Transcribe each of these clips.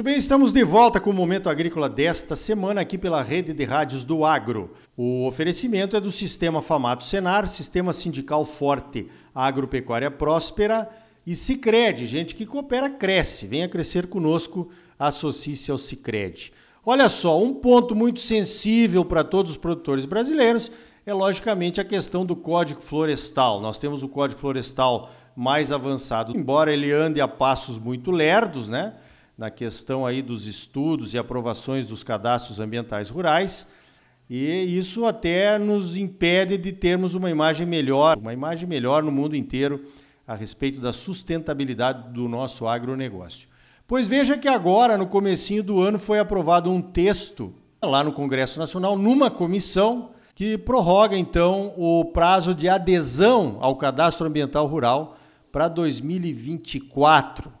Muito bem, estamos de volta com o Momento Agrícola desta semana aqui pela rede de rádios do Agro. O oferecimento é do Sistema Famato Senar, Sistema Sindical Forte, Agropecuária Próspera e Cicred. Gente que coopera, cresce. Venha crescer conosco, associe-se ao Cicred. Olha só, um ponto muito sensível para todos os produtores brasileiros é logicamente a questão do Código Florestal. Nós temos o Código Florestal mais avançado, embora ele ande a passos muito lerdos, né? Na questão aí dos estudos e aprovações dos cadastros ambientais rurais. E isso até nos impede de termos uma imagem melhor, uma imagem melhor no mundo inteiro a respeito da sustentabilidade do nosso agronegócio. Pois veja que agora, no comecinho do ano, foi aprovado um texto lá no Congresso Nacional, numa comissão, que prorroga então o prazo de adesão ao cadastro ambiental rural para 2024.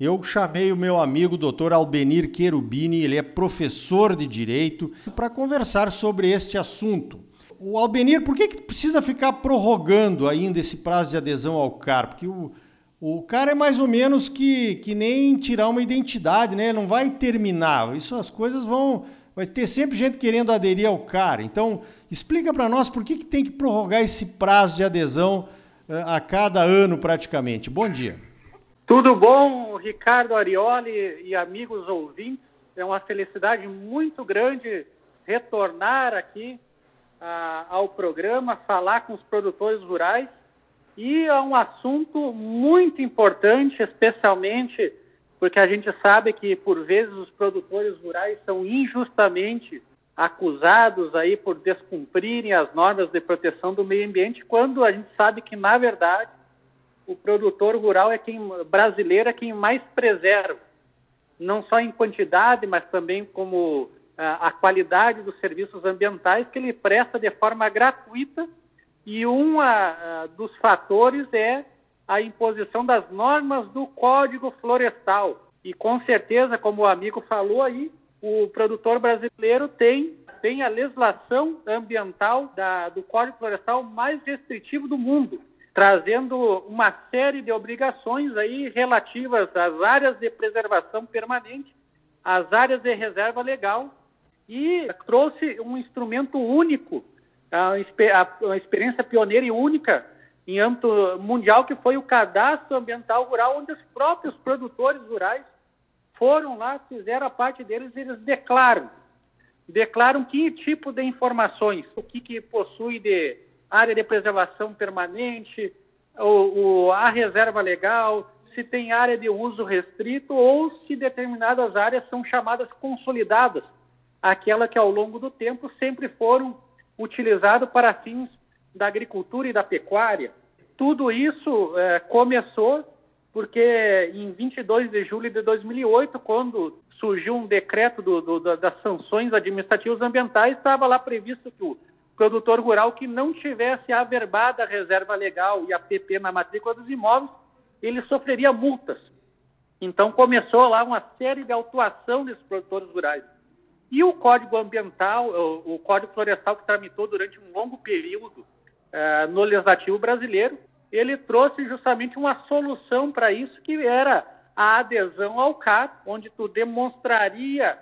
Eu chamei o meu amigo Dr. Albenir Querubini, ele é professor de direito, para conversar sobre este assunto. O Albenir, por que, que precisa ficar prorrogando ainda esse prazo de adesão ao CAR? Porque o, o CAR é mais ou menos que, que nem tirar uma identidade, né? Não vai terminar. Isso as coisas vão. Vai ter sempre gente querendo aderir ao CAR. Então, explica para nós por que, que tem que prorrogar esse prazo de adesão uh, a cada ano praticamente. Bom dia. Tudo bom, Ricardo Arioli e amigos ouvintes? É uma felicidade muito grande retornar aqui ah, ao programa, falar com os produtores rurais e é um assunto muito importante, especialmente porque a gente sabe que por vezes os produtores rurais são injustamente acusados aí por descumprirem as normas de proteção do meio ambiente, quando a gente sabe que na verdade o produtor rural é quem brasileiro é quem mais preserva, não só em quantidade, mas também como a, a qualidade dos serviços ambientais que ele presta de forma gratuita. E um a, dos fatores é a imposição das normas do Código Florestal. E com certeza, como o amigo falou aí, o produtor brasileiro tem, tem a legislação ambiental da, do Código Florestal mais restritivo do mundo trazendo uma série de obrigações aí relativas às áreas de preservação permanente, às áreas de reserva legal e trouxe um instrumento único, uma experiência pioneira e única em âmbito mundial, que foi o cadastro ambiental rural, onde os próprios produtores rurais foram lá, fizeram a parte deles e eles declaram. Declaram que tipo de informações, o que, que possui de área de preservação permanente, o, a reserva legal, se tem área de uso restrito ou se determinadas áreas são chamadas consolidadas, aquela que ao longo do tempo sempre foram utilizadas para fins da agricultura e da pecuária. Tudo isso é, começou porque em 22 de julho de 2008, quando surgiu um decreto do, do, das sanções administrativas ambientais, estava lá previsto que o produtor rural que não tivesse averbada a reserva legal e a PP na matrícula dos imóveis, ele sofreria multas. Então começou lá uma série de autuação desses produtores rurais. E o Código Ambiental, o, Código Florestal que tramitou durante um longo período uh, no legislativo brasileiro, ele trouxe justamente uma solução para isso, que era a adesão ao CAR, onde tu demonstraria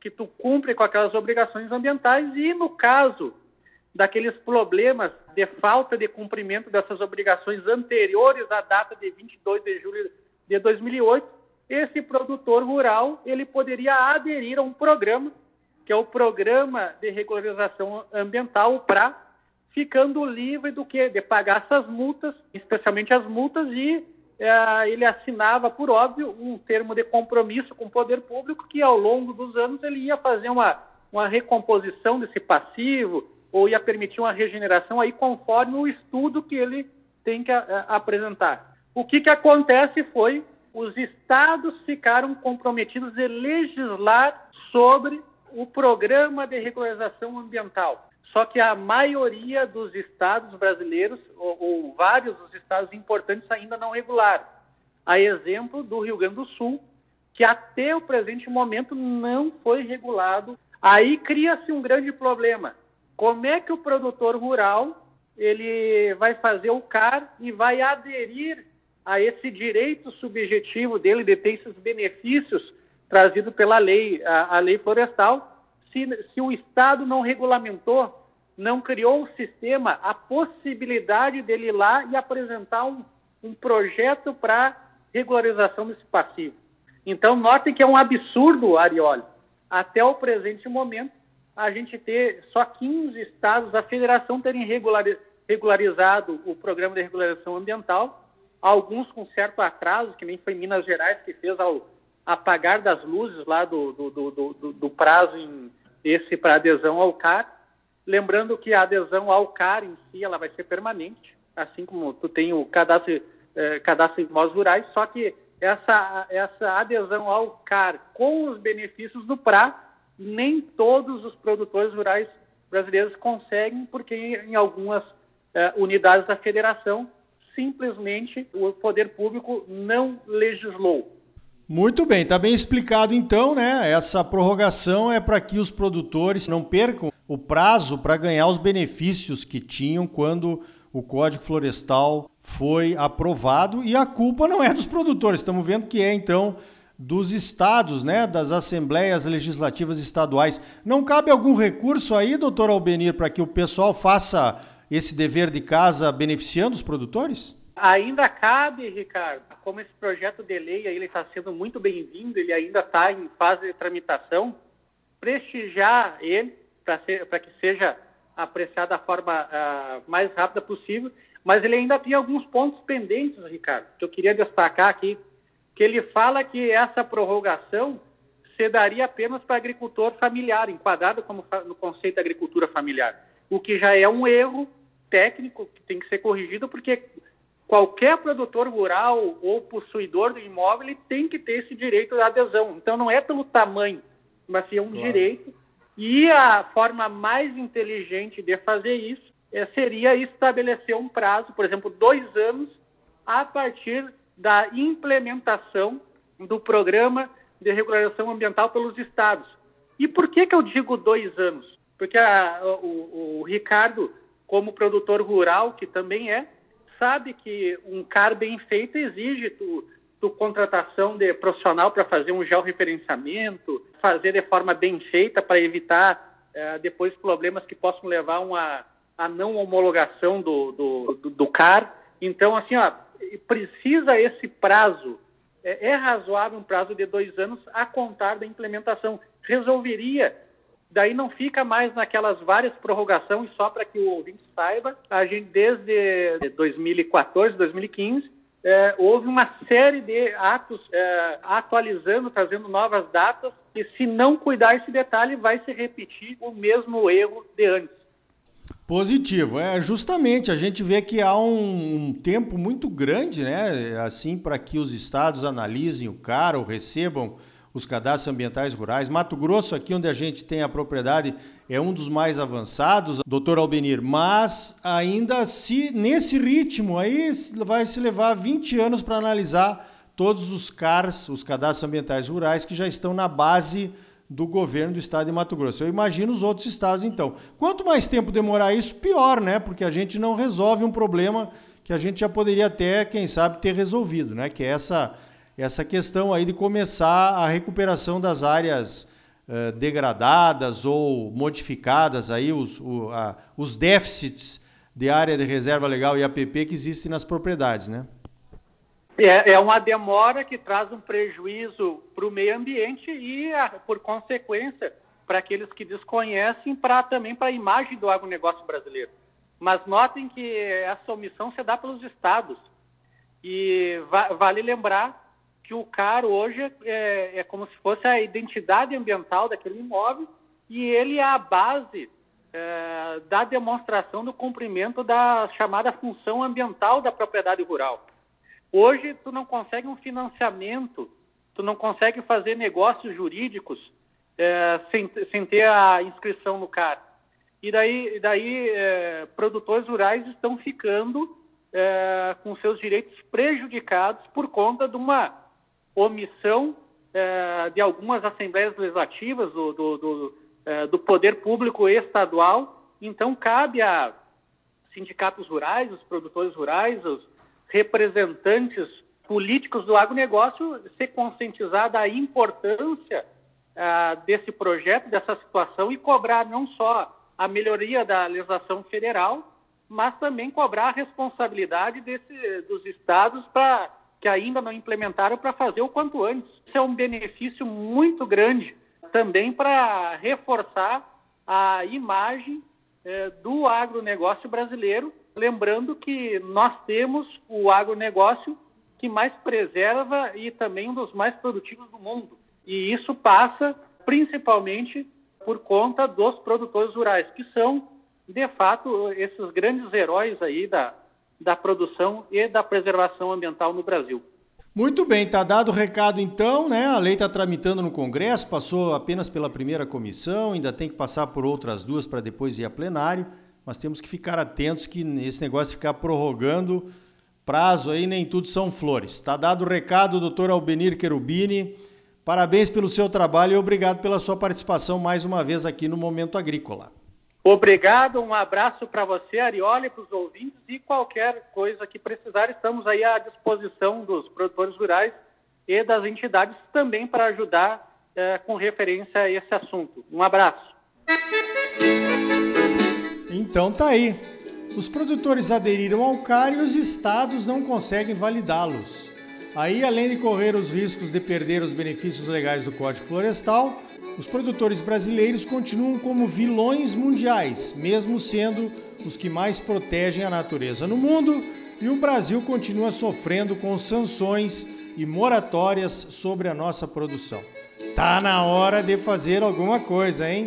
que tu cumpre com aquelas obrigações ambientais e, no caso daqueles problemas de falta de cumprimento dessas obrigações anteriores à data de 22 de julho de 2008, esse produtor rural ele poderia aderir a um programa que é o Programa de Regularização Ambiental, o PRA, ficando livre do que de pagar essas multas, especialmente as multas e eh, ele assinava, por óbvio, um termo de compromisso com o poder público que ao longo dos anos ele ia fazer uma, uma recomposição desse passivo, ou ia permitir uma regeneração aí conforme o estudo que ele tem que a, a, apresentar. O que, que acontece foi os estados ficaram comprometidos em legislar sobre o programa de regularização ambiental. Só que a maioria dos estados brasileiros, ou, ou vários dos estados importantes, ainda não regularam. A exemplo do Rio Grande do Sul, que até o presente momento não foi regulado. Aí cria-se um grande problema como é que o produtor rural ele vai fazer o CAR e vai aderir a esse direito subjetivo dele de ter esses benefícios trazido pela lei, a, a lei florestal. Se, se o Estado não regulamentou, não criou o sistema, a possibilidade dele ir lá e apresentar um, um projeto para regularização desse passivo. Então, notem que é um absurdo, Arioli, até o presente momento, a gente ter só 15 estados, a federação terem regularizado o programa de regularização ambiental, alguns com certo atraso, que nem foi Minas Gerais, que fez ao apagar das luzes lá do, do, do, do, do prazo em esse para adesão ao CAR. Lembrando que a adesão ao CAR em si ela vai ser permanente, assim como tu tem o cadastro, eh, cadastro de imóveis rurais, só que essa, essa adesão ao CAR com os benefícios do PRA, nem todos os produtores rurais brasileiros conseguem, porque em algumas eh, unidades da federação, simplesmente o poder público não legislou. Muito bem, está bem explicado então, né? Essa prorrogação é para que os produtores não percam o prazo para ganhar os benefícios que tinham quando o Código Florestal foi aprovado e a culpa não é dos produtores. Estamos vendo que é então dos estados, né, das assembleias legislativas estaduais. Não cabe algum recurso aí, doutor Albenir, para que o pessoal faça esse dever de casa beneficiando os produtores? Ainda cabe, Ricardo, como esse projeto de lei ele está sendo muito bem-vindo, ele ainda está em fase de tramitação, prestigiar ele para que seja apreciado da forma uh, mais rápida possível, mas ele ainda tem alguns pontos pendentes, Ricardo, que eu queria destacar aqui, que ele fala que essa prorrogação se daria apenas para agricultor familiar, enquadrado como no conceito de agricultura familiar, o que já é um erro técnico que tem que ser corrigido, porque qualquer produtor rural ou possuidor do imóvel tem que ter esse direito de adesão. Então, não é pelo tamanho, mas sim é um claro. direito. E a forma mais inteligente de fazer isso é, seria estabelecer um prazo, por exemplo, dois anos, a partir da implementação do programa de regularização ambiental pelos estados. E por que, que eu digo dois anos? Porque a, o, o Ricardo, como produtor rural, que também é, sabe que um CAR bem feito exige tu, tu contratação de profissional para fazer um georreferenciamento, fazer de forma bem feita para evitar é, depois problemas que possam levar uma a não homologação do, do, do, do CAR. Então, assim, ó, precisa esse prazo, é, é razoável um prazo de dois anos a contar da implementação. Resolveria Daí não fica mais naquelas várias prorrogações, só para que o ouvinte saiba, a gente desde 2014, 2015, é, houve uma série de atos é, atualizando, trazendo novas datas, e se não cuidar esse detalhe, vai se repetir o mesmo erro de antes. Positivo, é justamente a gente vê que há um, um tempo muito grande, né, assim para que os estados analisem o CAR ou recebam os cadastros ambientais rurais. Mato Grosso, aqui onde a gente tem a propriedade, é um dos mais avançados, doutor Albenir, mas ainda se nesse ritmo aí vai se levar 20 anos para analisar todos os CARs, os cadastros ambientais rurais, que já estão na base do governo do estado de Mato Grosso. Eu imagino os outros estados então. Quanto mais tempo demorar isso, pior, né? Porque a gente não resolve um problema que a gente já poderia até, quem sabe, ter resolvido, né? Que é essa essa questão aí de começar a recuperação das áreas uh, degradadas ou modificadas, aí os, o, a, os déficits de área de reserva legal e APP que existem nas propriedades, né? É, é uma demora que traz um prejuízo para o meio ambiente e, por consequência, para aqueles que desconhecem, para também para a imagem do agronegócio brasileiro. Mas notem que essa omissão se dá pelos estados. E va vale lembrar que o CAR hoje é, é, como se fosse a identidade ambiental daquele imóvel e ele é a base é, da demonstração do cumprimento da chamada função ambiental da propriedade rural. Hoje, tu não consegue um financiamento, tu não consegue fazer negócios jurídicos é, sem, sem ter a inscrição no CAR. E daí, daí é, produtores rurais estão ficando é, com seus direitos prejudicados por conta de uma omissão é, de algumas assembleias legislativas do, do, do, é, do, poder público estadual. Então, cabe a sindicatos rurais, os produtores rurais, os representantes políticos do agronegócio ser conscientizada a importância ah, desse projeto, dessa situação e cobrar não só a melhoria da legislação federal, mas também cobrar a responsabilidade desse, dos estados para que ainda não implementaram para fazer o quanto antes. Isso é um benefício muito grande também para reforçar a imagem eh, do agronegócio brasileiro, lembrando que nós temos o agronegócio que mais preserva e também um dos mais produtivos do mundo. E isso passa principalmente por conta dos produtores rurais, que são, de fato, esses grandes heróis aí da, da produção e da preservação ambiental no Brasil. Muito bem, está dado o recado então, né? A lei está tramitando no Congresso, passou apenas pela primeira comissão, ainda tem que passar por outras duas para depois ir a plenário, mas temos que ficar atentos que esse negócio ficar prorrogando prazo aí, nem tudo são flores. Está dado o recado, doutor Albenir Querubini. Parabéns pelo seu trabalho e obrigado pela sua participação mais uma vez aqui no Momento Agrícola. Obrigado, um abraço para você, Arioli, para os ouvintes e qualquer coisa que precisar, estamos aí à disposição dos produtores rurais e das entidades também para ajudar é, com referência a esse assunto. Um abraço. Então tá aí. Os produtores aderiram ao CAR e os estados não conseguem validá-los. Aí, além de correr os riscos de perder os benefícios legais do Código Florestal, os produtores brasileiros continuam como vilões mundiais, mesmo sendo os que mais protegem a natureza no mundo, e o Brasil continua sofrendo com sanções e moratórias sobre a nossa produção. Tá na hora de fazer alguma coisa, hein?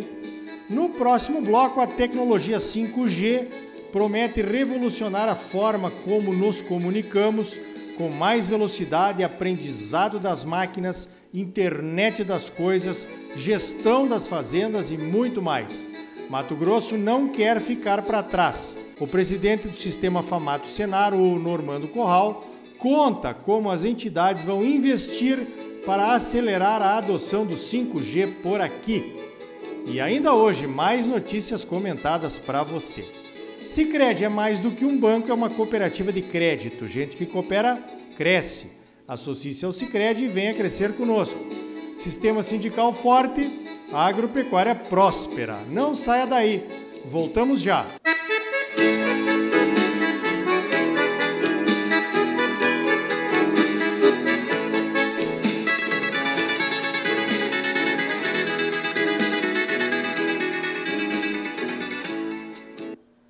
No próximo bloco, a tecnologia 5G promete revolucionar a forma como nos comunicamos com mais velocidade, aprendizado das máquinas, internet das coisas, gestão das fazendas e muito mais. Mato Grosso não quer ficar para trás. O presidente do sistema Famato Senar, o Normando Corral, conta como as entidades vão investir para acelerar a adoção do 5G por aqui. E ainda hoje, mais notícias comentadas para você. Sicredi é mais do que um banco, é uma cooperativa de crédito. Gente que coopera, cresce. Associe-se ao Sicredi e venha crescer conosco. Sistema sindical forte, agropecuária próspera. Não saia daí. Voltamos já. Música